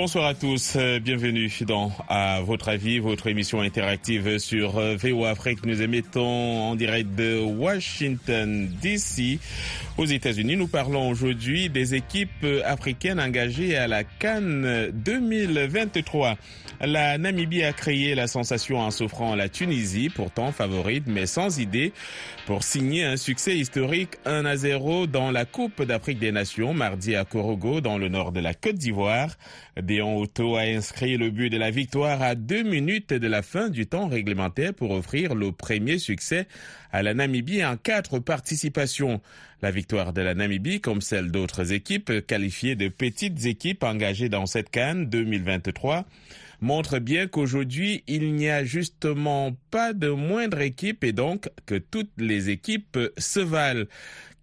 Bonsoir à tous, bienvenue dans À votre avis, votre émission interactive sur VO Afrique. Nous émettons en direct de Washington DC. Aux États-Unis, nous parlons aujourd'hui des équipes africaines engagées à la Cannes 2023. La Namibie a créé la sensation en s'offrant la Tunisie, pourtant favorite mais sans idée, pour signer un succès historique 1 à 0 dans la Coupe d'Afrique des Nations mardi à Korogo dans le nord de la Côte d'Ivoire. Déon Otto a inscrit le but de la victoire à deux minutes de la fin du temps réglementaire pour offrir le premier succès à la Namibie en quatre participations. La victoire de la Namibie, comme celle d'autres équipes qualifiées de petites équipes engagées dans cette canne 2023, montre bien qu'aujourd'hui, il n'y a justement pas de moindre équipe et donc que toutes les équipes se valent.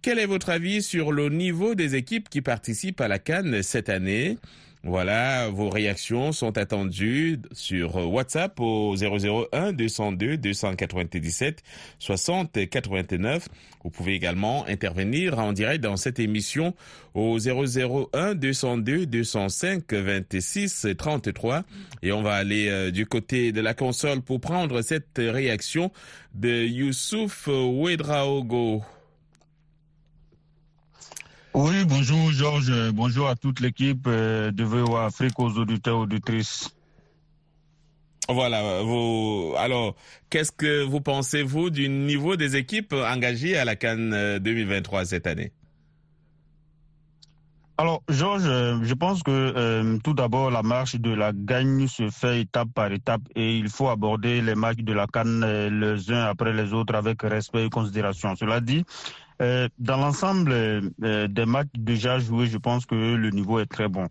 Quel est votre avis sur le niveau des équipes qui participent à la Cannes cette année? Voilà, vos réactions sont attendues sur WhatsApp au 001 202 297 60 89. Vous pouvez également intervenir en direct dans cette émission au 001 202 205 26 33 et on va aller du côté de la console pour prendre cette réaction de Youssouf Ouedraogo. Oui, bonjour Georges, bonjour à toute l'équipe de VOA Afrique, aux auditeurs, auditrices. Voilà, vous, alors, qu'est-ce que vous pensez, vous, du niveau des équipes engagées à la Cannes 2023 cette année? Alors, Georges, je pense que euh, tout d'abord, la marche de la gagne se fait étape par étape et il faut aborder les matchs de la Cannes euh, les uns après les autres avec respect et considération. Cela dit, euh, dans l'ensemble euh, des matchs déjà joués, je pense que le niveau est très bon.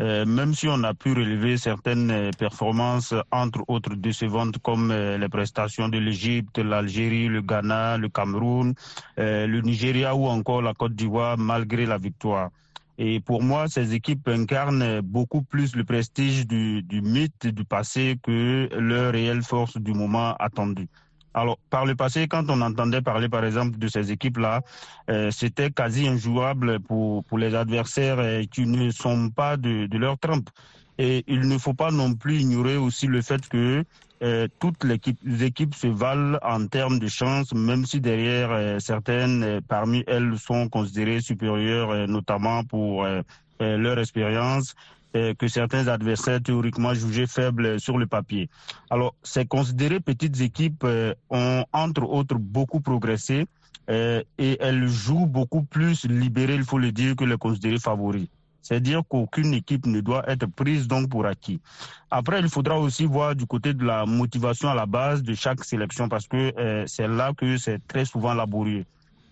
Euh, même si on a pu relever certaines performances, entre autres décevantes, comme les prestations de l'Égypte, l'Algérie, le Ghana, le Cameroun, le Nigeria ou encore la Côte d'Ivoire, malgré la victoire. Et pour moi, ces équipes incarnent beaucoup plus le prestige du, du mythe du passé que leur réelle force du moment attendu. Alors, par le passé, quand on entendait parler, par exemple, de ces équipes-là, euh, c'était quasi injouable pour, pour les adversaires qui ne sont pas de, leur trempe. Et il ne faut pas non plus ignorer aussi le fait que euh, toutes les équipes, se valent en termes de chance, même si derrière euh, certaines parmi elles sont considérées supérieures, notamment pour leur expérience que certains adversaires théoriquement jugés faibles sur le papier. Alors, ces considérées petites équipes ont entre autres beaucoup progressé et elles jouent beaucoup plus libérées, il faut le dire, que les considérées favoris. C'est-à-dire qu'aucune équipe ne doit être prise donc pour acquis. Après, il faudra aussi voir du côté de la motivation à la base de chaque sélection parce que euh, c'est là que c'est très souvent laborieux.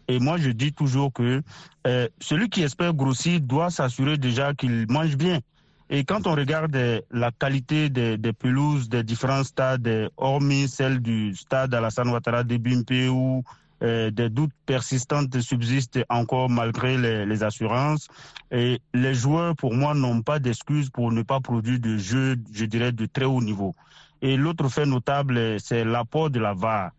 Et moi, je dis toujours que euh, celui qui espère grossir doit s'assurer déjà qu'il mange bien. Et quand on regarde la qualité des, pelouses des différents stades, hormis celle du stade Alassane Ouattara de Bimpe ou euh, des doutes persistants subsistent encore malgré les, assurances. Et les joueurs, pour moi, n'ont pas d'excuses pour ne pas produire de jeux, je dirais, de très haut niveau. Et l'autre fait notable, c'est l'apport de la VAR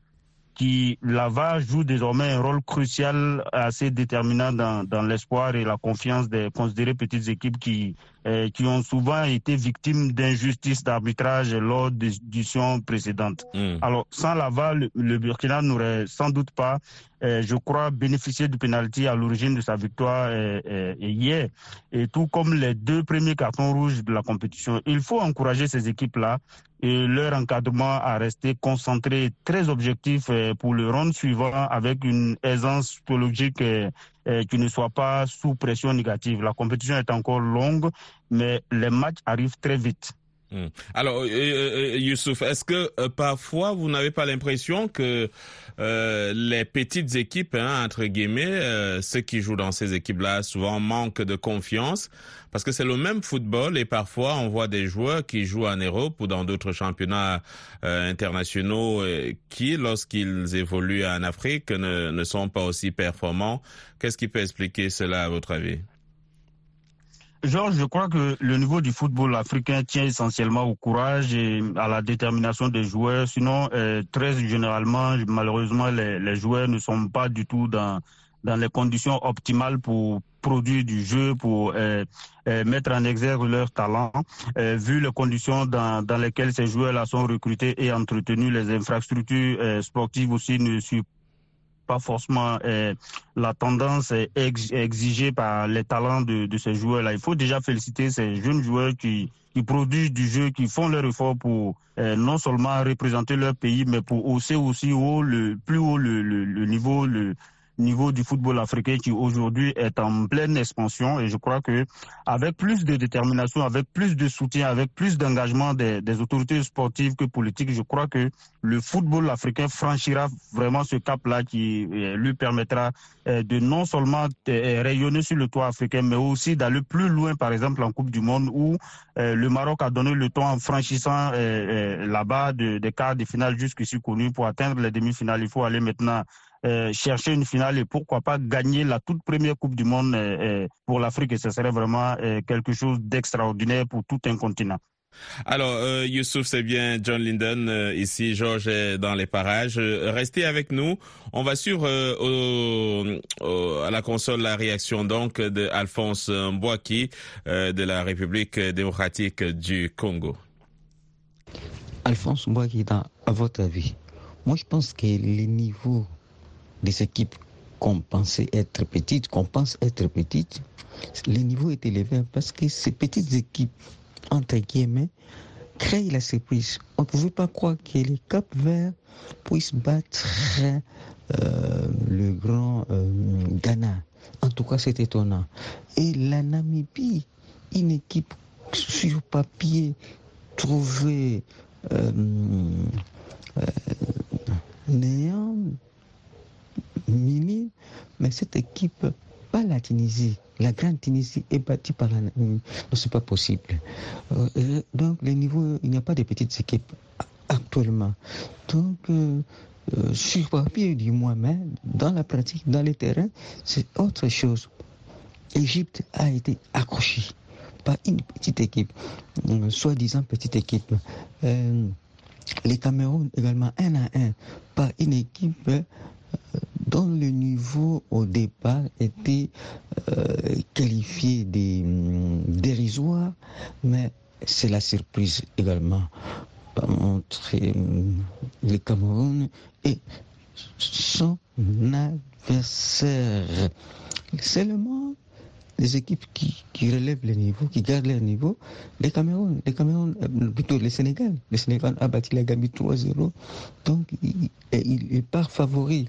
qui, la VAR joue désormais un rôle crucial assez déterminant dans, dans l'espoir et la confiance des considérées petites équipes qui, euh, qui ont souvent été victimes d'injustices d'arbitrage lors des éditions précédentes. Mm. Alors, sans la VAR, le, Burkina n'aurait sans doute pas, euh, je crois, bénéficié du penalty à l'origine de sa victoire euh, hier. Et tout comme les deux premiers cartons rouges de la compétition, il faut encourager ces équipes-là et leur encadrement à rester concentré, très objectif pour le round suivant avec une aisance psychologique qui ne soit pas sous pression négative. La compétition est encore longue, mais les matchs arrivent très vite. Mmh. Alors, euh, euh, Youssouf, est-ce que euh, parfois vous n'avez pas l'impression que euh, les petites équipes, hein, entre guillemets, ceux qui jouent dans ces équipes-là, souvent manquent de confiance? Parce que c'est le même football et parfois on voit des joueurs qui jouent en Europe ou dans d'autres championnats internationaux qui, lorsqu'ils évoluent en Afrique, ne, ne sont pas aussi performants. Qu'est-ce qui peut expliquer cela à votre avis? Georges, je crois que le niveau du football africain tient essentiellement au courage et à la détermination des joueurs. Sinon, euh, très généralement, malheureusement, les, les, joueurs ne sont pas du tout dans dans les conditions optimales pour produire du jeu, pour euh, euh, mettre en exergue leur talent, euh, vu les conditions dans, dans lesquelles ces joueurs-là sont recrutés et entretenus, les infrastructures sportives aussi ne suivent pas forcément la tendance exigée par les talents de, ces joueurs-là. Il faut déjà féliciter ces jeunes joueurs qui, qui produisent du jeu, qui font leur effort pour non seulement représenter leur pays, mais pour hausser aussi haut le plus haut le, le, le niveau, le, niveau du football africain qui aujourd'hui est en pleine expansion et je crois que avec plus de détermination, avec plus de soutien, avec plus d'engagement des, autorités sportives que politiques, je crois que le football africain franchira vraiment ce cap-là qui euh, lui permettra euh, de non seulement euh, rayonner sur le toit africain, mais aussi d'aller plus loin, par exemple en Coupe du Monde où le Maroc a donné le temps en franchissant là-bas des quarts de finale jusqu'ici connus pour atteindre les demi-finales. Il faut aller maintenant euh, chercher une finale et pourquoi pas gagner la toute première Coupe du Monde euh, euh, pour l'Afrique. Et ce serait vraiment quelque chose d'extraordinaire pour tout un continent. Alors, Youssouf, c'est bien John Linden ici, Georges est dans les parages. restez avec nous. On va suivre à la console la réaction donc de Alphonse Mbouaki de la République démocratique du Congo. Alphonse Mbouaki, à votre avis, moi je pense que les niveaux des équipes qu'on pensait être petites, qu'on pense être petites, le niveau est élevé parce que ces petites équipes, entre guillemets, créent la surprise. On ne pouvait pas croire que les Cap Verts puissent battre euh, le grand euh, Ghana. En tout cas, c'est étonnant. Et la Namibie, une équipe sur papier trouvée euh, néant minime, mais cette équipe, pas la Tunisie, la grande Tunisie est battue par la Non, c'est pas possible. Euh, donc, les niveaux, il n'y a pas de petites équipes actuellement. Donc, euh, euh, sur papier du moins, mais dans la pratique, dans les terrains, c'est autre chose. Égypte a été accrochée par une petite équipe, soi-disant petite équipe. les Cameroun également un à un par une équipe dont le niveau au départ était euh, qualifié des hum, dérisoire, mais c'est la surprise également entre hum, le Cameroun et son adversaire. Seulement les équipes qui, qui, relèvent le niveau, qui gardent leur niveau, les Cameroun, les Cameroun, euh, plutôt le Sénégal. Le Sénégal a battu la Gambie 3-0, donc il, il, part favori.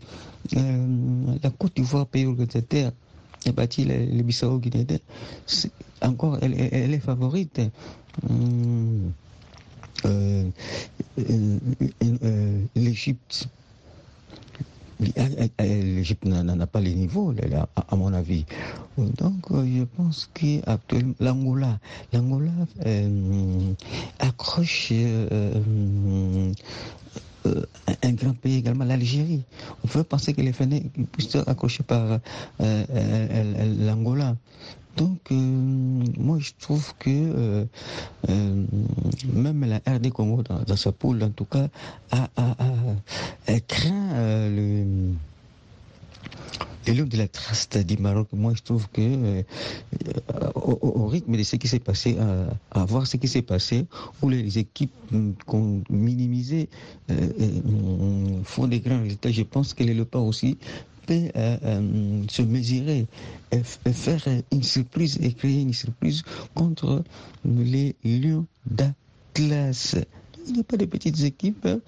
Euh, la Côte d'Ivoire, pays organisateur, a battu le, le Bissau Guinée. Encore, elle, est favorite. Euh L'Égypte l'Égypte n'a pas les niveaux, à mon avis. Donc, euh, je pense qu'actuellement, l'Angola, l'Angola euh, accroche euh, un grand pays également, l'Algérie. On peut penser que les Fenech puissent être accrochés par l'Angola. Donc, moi, je trouve que même la RD Congo, dans, sa poule, en tout cas, a, craint le et de la trace du Maroc, moi je trouve que euh, au, rythme de ce qui s'est passé, à, voir ce qui s'est passé, où les équipes qu'on minimisait euh, euh, font des grands résultats, je pense que le pas aussi peut se mesurer et, faire une surprise et créer une surprise contre les Lions d'Atlas il n'y a pas de petites équipes. Hein.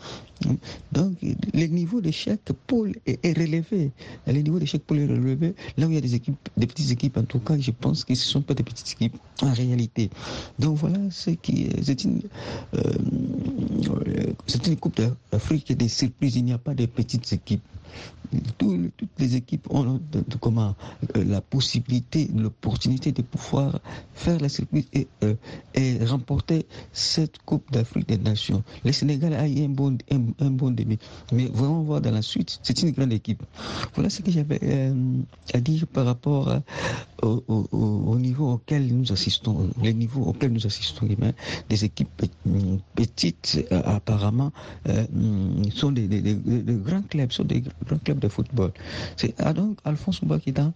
Donc, le niveau de chaque pôle est, relevé. Le niveau de chaque pôle est relevé. Là où il y a des équipes, des petites équipes, en tout cas, je pense que ce ne sont pas des petites équipes en réalité. Donc, voilà ce qui C'est une, euh, c'est une Coupe d'Afrique des surprises. Il n'y a pas de petites équipes toutes les équipes ont comment, euh, la possibilité, l'opportunité de pouvoir faire la et, euh, et remporter cette Coupe d'Afrique des Nations. Le Sénégal a eu un bon, un, bon début, mais vraiment voir dans la suite, c'est une grande équipe. Voilà ce que j'avais euh, à dire par rapport au, au, au, niveau auquel nous assistons, les niveaux auxquels nous assistons. Des équipes petites, apparemment, sont des, grands clubs, sont des grand club de football. C'est ah, donc Alphonse Mbakita,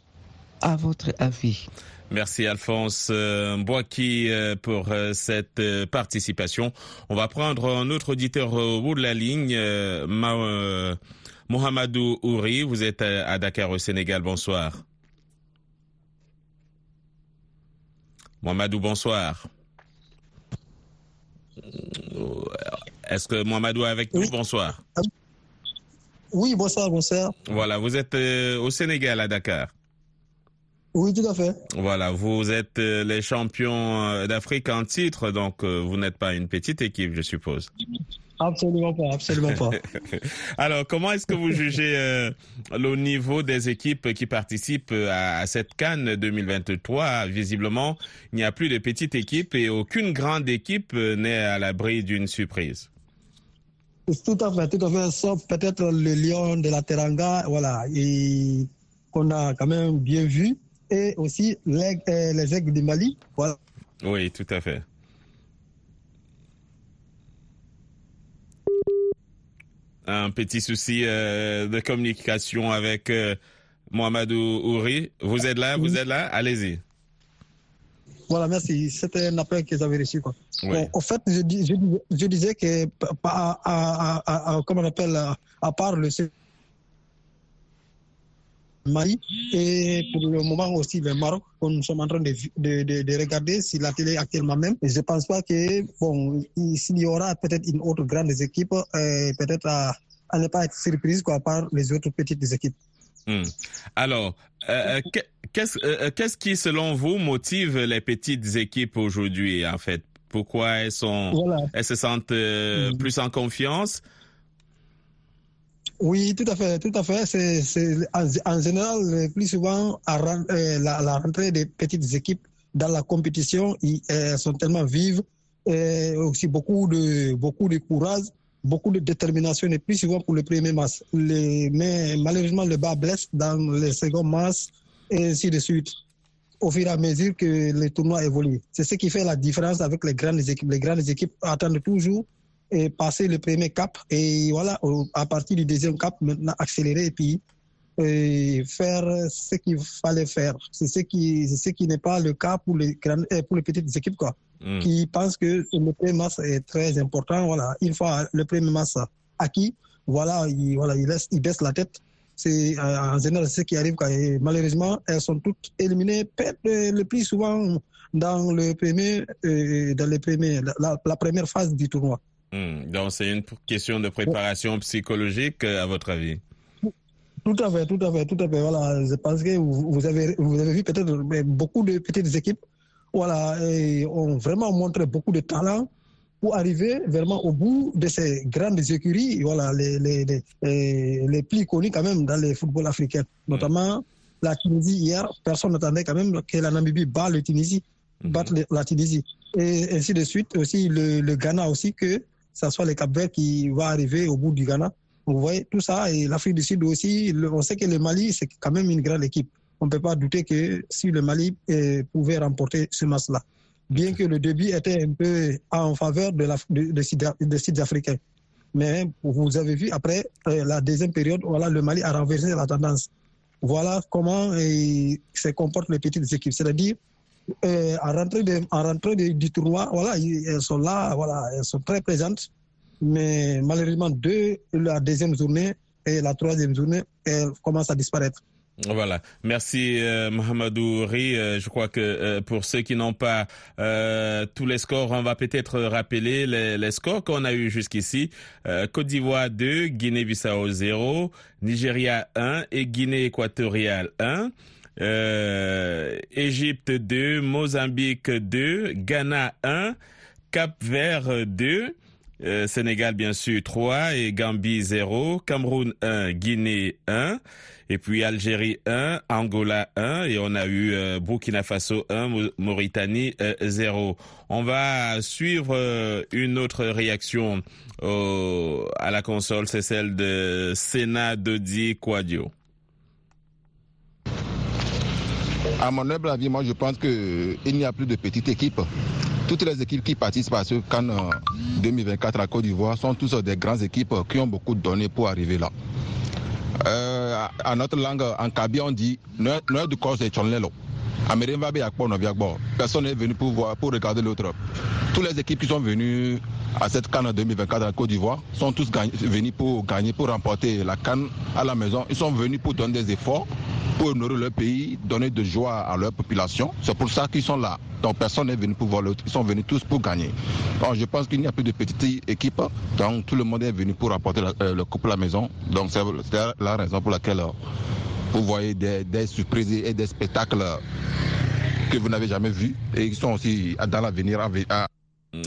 à votre avis? Merci Alphonse Mbouaki pour cette participation. On va prendre un autre auditeur au bout de la ligne, Mohamedou Ouri. Vous êtes à Dakar au Sénégal. Bonsoir. Mohamedou, bonsoir. Est-ce que Mohamedou est avec nous? Bonsoir. Oui, bonsoir, bonsoir. Voilà, vous êtes au Sénégal, à Dakar. Oui, tout à fait. Voilà, vous êtes les champions d'Afrique en titre, donc vous n'êtes pas une petite équipe, je suppose. Absolument pas, absolument pas. Alors, comment est-ce que vous jugez euh, le niveau des équipes qui participent à, à cette Cannes 2023 Visiblement, il n'y a plus de petites équipes et aucune grande équipe n'est à l'abri d'une surprise. Tout à fait, tout à fait, sauf peut-être le Lion de la Teranga, voilà, et qu'on a quand même bien vu, et aussi les, les aigles du Mali, voilà. Oui, tout à fait. un petit souci euh, de communication avec euh, Mohamedou Ouri. Vous êtes là, vous êtes là, allez-y. Voilà, merci. C'était un appel que j'avais reçu. Quoi. Oui. Bon, en fait, je, je, je, disais que, à, à, à, comment on appelle, à part le Mali et pour le moment aussi le Maroc, que nous sommes en train de, de, de, de regarder sur la télé actuellement même. Et je ne pense pas que, bon, s'il y aura peut-être une autre grande équipe, euh, peut-être à, à, ne pas être surprise quoi, par les autres petites équipes. Hmm. Alors, euh, qu'est-ce euh, qu'est-ce qui, selon vous, motive les petites équipes aujourd'hui, en fait? Pourquoi elles, sont, voilà. elles se sentent mmh. plus en confiance? Oui, tout à fait, tout à fait. C'est, en, en, général, plus souvent, à, euh, la, la, rentrée des petites équipes dans la compétition, ils, elles sont tellement vives, et aussi beaucoup de, beaucoup de courage, beaucoup de détermination, et plus souvent pour le premier match. Les, mais malheureusement, le bas blesse dans les seconds matchs, et ainsi de suite au fur et à mesure que les tournois évoluent. C'est ce qui fait la différence avec les grandes équipes. Les grandes équipes attendent toujours et passer le premier cap et voilà à partir du deuxième cap maintenant accélérer et puis et faire ce qu'il fallait faire c'est ce qui ce qui n'est pas le cas pour les grandes pour les petites équipes quoi mm. qui pensent que le premier match est très important voilà une fois le premier match acquis voilà il, voilà il laisse il baisse la tête c'est en général ce qui arrive quand malheureusement elles sont toutes éliminées le plus souvent dans le premier euh, dans les premiers la, la première phase du tournoi Mmh. Donc, c'est une question de préparation psychologique, à votre avis? Tout à fait, tout à fait, tout à fait. Voilà, je pense que vous avez, vous avez vu peut-être beaucoup de petites équipes voilà, et ont vraiment montré beaucoup de talent pour arriver vraiment au bout de ces grandes écuries, voilà, les, les, les, les plus connues quand même dans le football africain. Notamment mmh. la Tunisie hier, personne n'attendait quand même que la Namibie bat le Tunisie, mmh. batte la Tunisie. Et ainsi de suite, aussi le, le Ghana aussi que ça soit le Cap-Vert qui va arriver au bout du Ghana. Vous voyez, tout ça, et l'Afrique du Sud aussi, le, on sait que le Mali, c'est quand même une grande équipe. On ne peut pas douter que si le Mali eh, pouvait remporter ce match-là, bien que le début était un peu en faveur de, la, de, de, de Sud-Africains. Mais vous avez vu, après euh, la deuxième période, voilà, le Mali a renversé la tendance. Voilà comment eh, se comportent les petites équipes. C'est-à-dire, en rentrée, de, en rentrée du tournoi, voilà, elles sont là, voilà, elles sont très présentes. Mais malheureusement, deux, la deuxième journée et la troisième journée, elles commencent à disparaître. Voilà, merci euh, Mohamedou Ri. Euh, je crois que euh, pour ceux qui n'ont pas tous les scores, on va peut-être rappeler les, les scores qu'on a eu jusqu'ici. Côte d'Ivoire 2, Guinée-Bissau 0, Nigeria 1 et Guinée équatoriale 1. Euh, Égypte 2, Mozambique 2, Ghana 1, Cap Vert 2, euh, Sénégal bien sûr 3 et Gambie 0, Cameroun 1, Guinée 1 et puis Algérie 1, Angola 1 et on a eu euh, Burkina Faso 1, Mauritanie 0. On va suivre une autre réaction à la console, c'est celle de Sénat Dodi Quadio. À mon humble avis, moi je pense qu'il n'y a plus de petites équipes. Toutes les équipes qui participent à ce Cannes 2024 à Côte d'Ivoire sont tous des grandes équipes qui ont beaucoup donné pour arriver là. Euh, à notre langue, en Kabi, on dit Noël du corps, c'est Chonlelo. Personne n'est venu pour, voir, pour regarder l'autre. Toutes les équipes qui sont venues à cette Cannes en 2024 à la Côte d'Ivoire sont tous venus pour gagner, pour remporter la Cannes à la maison. Ils sont venus pour donner des efforts, pour honorer leur pays, donner de joie à leur population. C'est pour ça qu'ils sont là. Donc personne n'est venu pour voir l'autre. Ils sont venus tous pour gagner. Donc je pense qu'il n'y a plus de petites équipes. Donc tout le monde est venu pour remporter euh, le couple à la maison. Donc c'est la raison pour laquelle euh, vous voyez des, surprises et des spectacles que vous n'avez jamais vus et qui sont aussi dans l'avenir à,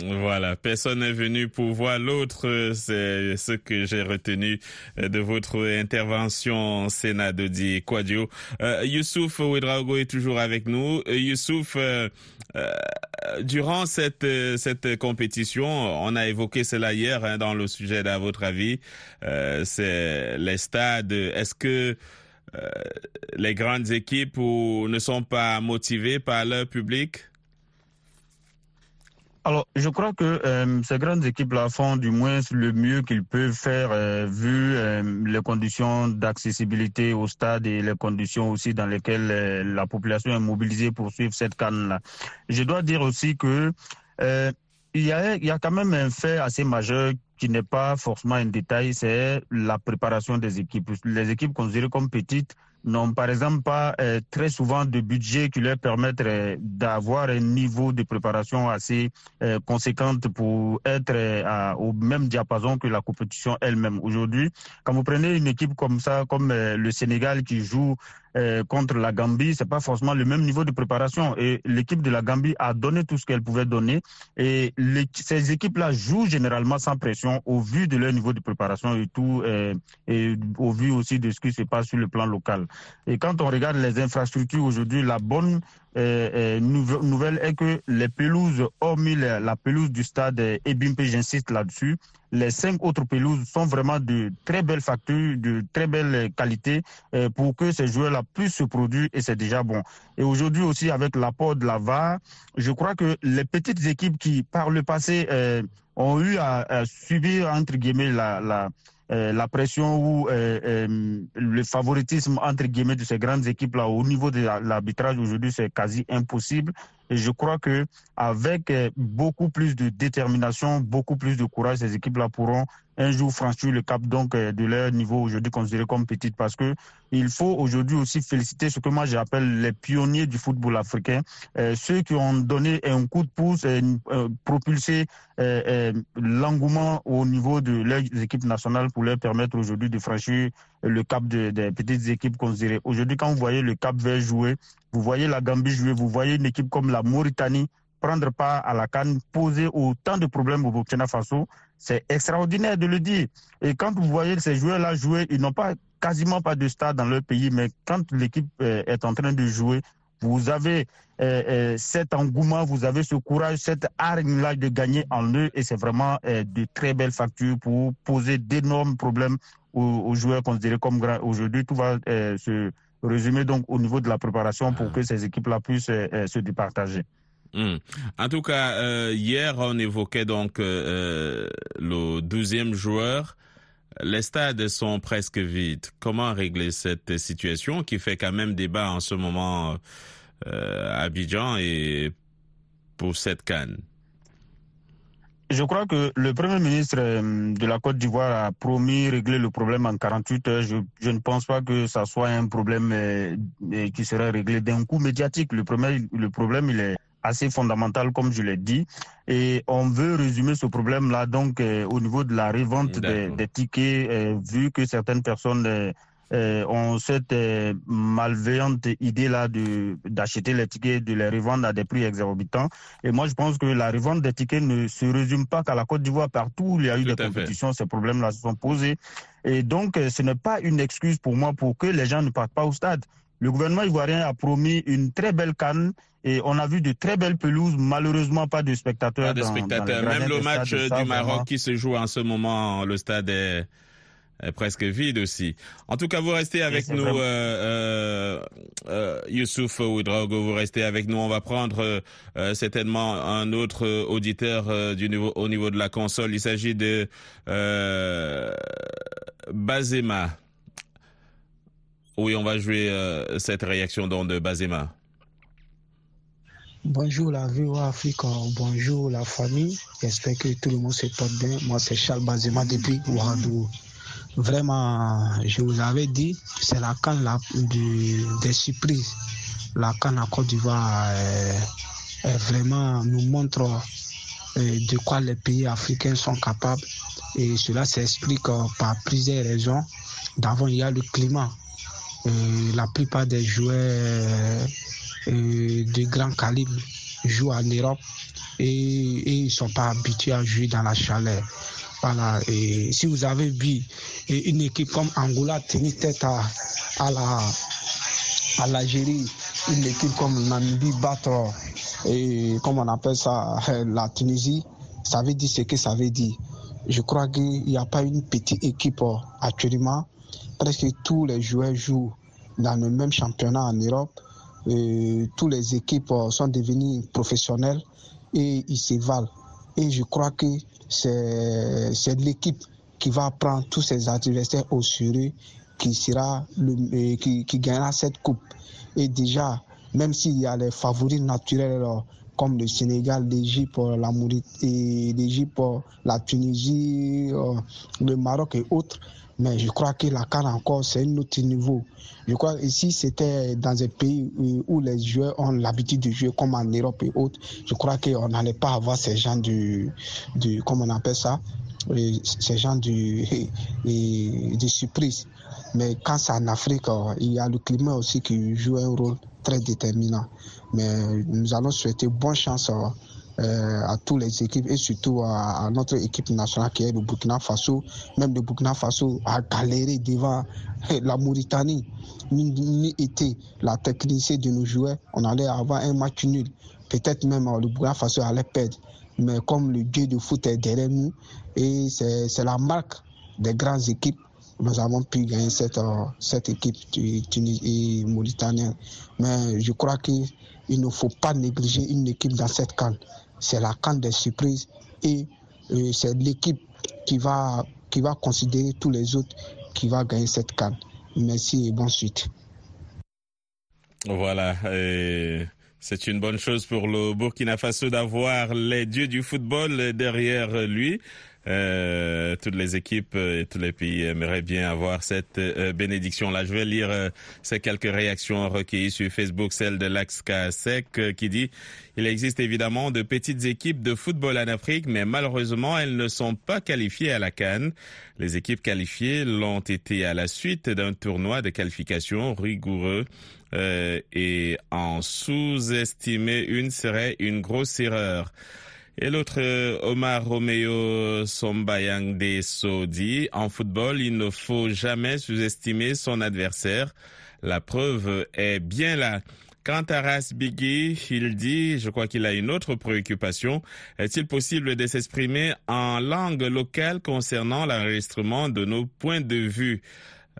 voilà, personne n'est venu pour voir l'autre. C'est ce que j'ai retenu de votre intervention, Sénat de Quadio. Euh, Youssouf Ouedraogo est toujours avec nous. Euh, Youssouf, euh, euh, durant cette, cette compétition, on a évoqué cela hier hein, dans le sujet d'à votre avis, c'est les stades. Est-ce que les grandes équipes ne sont pas motivées par leur public? Alors, je crois que euh, ces grandes équipes-là font du moins le mieux qu'ils peuvent faire euh, vu euh, les conditions d'accessibilité au stade et les conditions aussi dans lesquelles la population est mobilisée pour suivre cette canne-là. Je dois dire aussi que il y, a, il y a quand même un fait assez majeur qui n'est pas forcément un détail, c'est la préparation des équipes. Les équipes considérées comme petites n'ont par exemple pas euh, très souvent de budget qui leur permettrait d'avoir un niveau de préparation assez euh, conséquente pour être euh, au même diapason que la compétition elle-même. Aujourd'hui, quand vous prenez une équipe comme ça, comme le Sénégal qui joue contre la Gambie, c'est pas forcément le même niveau de préparation. Et l'équipe de la Gambie a donné tout ce qu'elle pouvait donner. Et ces équipes-là jouent généralement sans pression au vu de leur niveau de préparation et tout, et au vu aussi de ce qui se passe sur le plan local. Et quand on regarde les infrastructures aujourd'hui, la bonne euh, euh, nouvelle est que les pelouses, hormis la, pelouse du stade Ebimpe, j'insiste là-dessus, les cinq autres pelouses sont vraiment de très belles factures, de très belle qualité euh, pour que ces joueurs-là puissent se produire et c'est déjà bon. Et aujourd'hui aussi avec l'apport de la VAR, je crois que les petites équipes qui par le passé ont eu à, subir entre guillemets la euh, la pression ou euh, euh, le favoritisme entre guillemets de ces grandes équipes là au niveau de l'arbitrage aujourd'hui c'est quasi impossible. Et je crois que avec beaucoup plus de détermination, beaucoup plus de courage, ces équipes là pourront un jour franchir le cap donc de leur niveau aujourd'hui considéré comme petite parce que il faut aujourd'hui aussi féliciter ce que moi j'appelle les pionniers du football africain, euh, ceux qui ont donné un coup de pouce, et, euh, propulsé euh, euh, l'engouement au niveau de leurs équipes nationales pour leur permettre aujourd'hui de franchir le cap des de petites équipes considérées. Aujourd'hui, quand vous voyez le Cap Vert jouer, vous voyez la Gambie jouer, vous voyez une équipe comme la Mauritanie prendre part à la Cannes, poser autant de problèmes au Burkina Faso, c'est extraordinaire de le dire. Et quand vous voyez ces joueurs-là jouer, ils n'ont pas quasiment pas de stade dans leur pays, mais quand l'équipe euh, est en train de jouer, vous avez euh, euh, cet engouement, vous avez ce courage, cette hargne-là de gagner en eux, et c'est vraiment de très belles factures pour poser d'énormes problèmes aux, joueurs considérés comme grands. Aujourd'hui, tout va se résumer donc au niveau de la préparation pour que ces équipes-là puissent se départager. Hmm. En tout cas, hier, on évoquait donc le douzième joueur les stades sont presque vides. Comment régler cette situation qui fait quand même débat en ce moment euh, à Abidjan et pour cette canne je crois que le Premier ministre euh, de la Côte d'Ivoire a promis régler le problème en 48 heures. Je, ne pense pas que ça soit un problème euh, qui serait réglé d'un coup médiatique. Le, premier, le problème, il est assez fondamental, comme je l'ai dit. Et on veut résumer ce problème-là donc euh, au niveau de la revente des, tickets, euh, vu que certaines personnes euh, ont cette malveillante idée-là d'acheter les tickets, de les revendre à des prix exorbitants. Et moi, je pense que la revente des tickets ne se résume pas qu'à la Côte d'Ivoire. Partout où il y a eu des compétitions, ces problèmes-là se sont posés. Et donc, ce n'est pas une excuse pour moi pour que les gens ne partent pas au stade. Le gouvernement ivoirien a promis une très belle canne et on a vu de très belles pelouses, malheureusement pas de spectateurs. Pas de spectateurs. Même le match du Maroc qui se joue en ce moment, le stade est, presque vide aussi. En tout cas, vous restez avec nous, euh, euh, euh, Youssouf Oudraogo, vous restez avec nous. On va prendre certainement un autre auditeur du niveau, au niveau de la console. Il s'agit de Bazema. Oui, on va jouer cette réaction de Bazema. Bonjour la VOA Afrique, bonjour la famille. J'espère que tout le monde se porte bien. Moi, c'est Charles Bazema depuis Ouadou. Vraiment, je vous avais dit, c'est la canne des surprises. La canne à Côte d'Ivoire vraiment nous montre euh, de quoi les pays africains sont capables. Et cela s'explique euh, par plusieurs raisons. D'abord, il y a le climat. Euh, la plupart des joueurs de grand calibre jouent en Europe et, ils ne sont pas habitués à jouer dans la chaleur. Voilà. Et si vous avez vu une équipe comme Angola tenir tête à, à la à l'Algérie, une équipe comme Namibie battre et comme on appelle ça la Tunisie, ça veut dire ce que ça veut dire. Je crois qu'il n'y a pas une petite équipe actuellement. Presque tous les joueurs jouent dans le même championnat en Europe. Tous les équipes sont devenues professionnelles et ils se valent. Et je crois que c'est l'équipe qui va prendre tous ses adversaires au sérieux qui sera le, euh, qui, gagnera cette coupe. Et déjà, même s'il y a les favoris naturels comme le Sénégal, l'Égypte, la l'Égypte, la Tunisie, euh, le Maroc et autres. Mais je crois que la Cannes encore, c'est un autre niveau. Je crois que si c'était dans un pays où les joueurs ont l'habitude de jouer comme en Europe et autres, je crois qu'on n'allait pas avoir ces gens du, du comment on appelle ça, ces gens du, de surprise. Mais quand c'est en Afrique, euh, il y a le climat aussi qui joue un rôle très déterminant. Mais nous allons souhaiter bonne chance euh, à toutes les équipes et surtout à, notre équipe nationale qui est le Burkina Faso. Même le Burkina Faso a galéré devant la Mauritanie. Ni était la technicité de nos joueurs, on allait avoir un match nul. Peut-être même euh, le Burkina Faso allait perdre. Mais comme le dieu de foot est derrière nous, et c'est la marque des grandes équipes nous avons pu gagner cette, euh, cette équipe tunisienne et mauritanienne. Mais je crois qu'il ne faut pas négliger une équipe dans cette canne. C'est la canne des surprises et euh, c'est l'équipe qui va, qui va considérer tous les autres qui va gagner cette canne. Merci et bonne suite. Voilà. C'est une bonne chose pour le Burkina Faso d'avoir les dieux du football derrière lui. Euh, toutes les équipes et tous les pays aimeraient bien avoir cette euh, bénédiction-là. Je vais lire euh, ces quelques réactions recueillies sur Facebook, celle de Laxka Sec qui dit il existe évidemment de petites équipes de football en Afrique, mais malheureusement, elles ne sont pas qualifiées à la Cannes. Les équipes qualifiées l'ont été à la suite d'un tournoi de qualification rigoureux. et en sous-estimer une serait une grosse erreur. Et l'autre, euh, Omar Romeo Sombayang de Sodi, en football, il ne faut jamais sous-estimer son adversaire. La preuve est bien là. Quant à Ras Biggie, il dit, je crois qu'il a une autre préoccupation. Est-il possible de s'exprimer en langue locale concernant l'enregistrement de nos points de vue?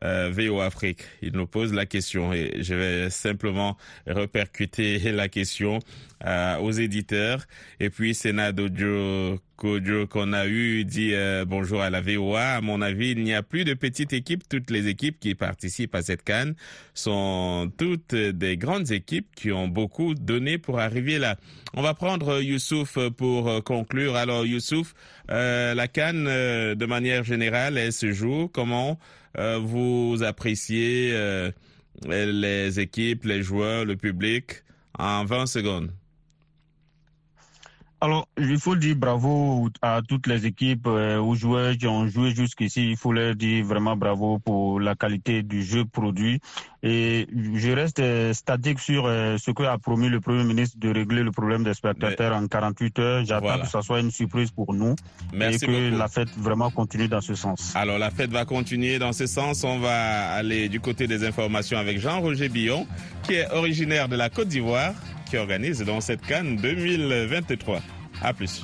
Euh, VO Afrique. Il nous pose la question et je vais simplement repercuter la question euh, aux éditeurs. Et puis Sénat Dojo qu'on a eu dit euh, bonjour à la VOA. À mon avis, il n'y a plus de petites équipes. Toutes les équipes qui participent à cette canne sont toutes des grandes équipes qui ont beaucoup donné pour arriver là. On va prendre Youssouf pour conclure. Alors Youssouf, euh, la canne de manière générale, elle se joue comment euh, vous appréciez euh, les équipes, les joueurs, le public en 20 secondes alors, il faut dire bravo à toutes les équipes, euh, aux joueurs qui ont joué jusqu'ici. Il faut leur dire vraiment bravo pour la qualité du jeu produit. Et je reste euh, statique sur euh, ce que a promis le Premier ministre de régler le problème des spectateurs en 48 heures. J'attends que ça soit une surprise pour nous Merci et que la fête vraiment continue dans ce sens. Alors, la fête va continuer dans ce sens. On va aller du côté des informations avec Jean-Roger Billon, qui est originaire de la Côte d'Ivoire qui organise dans cette Cannes 2023. À plus.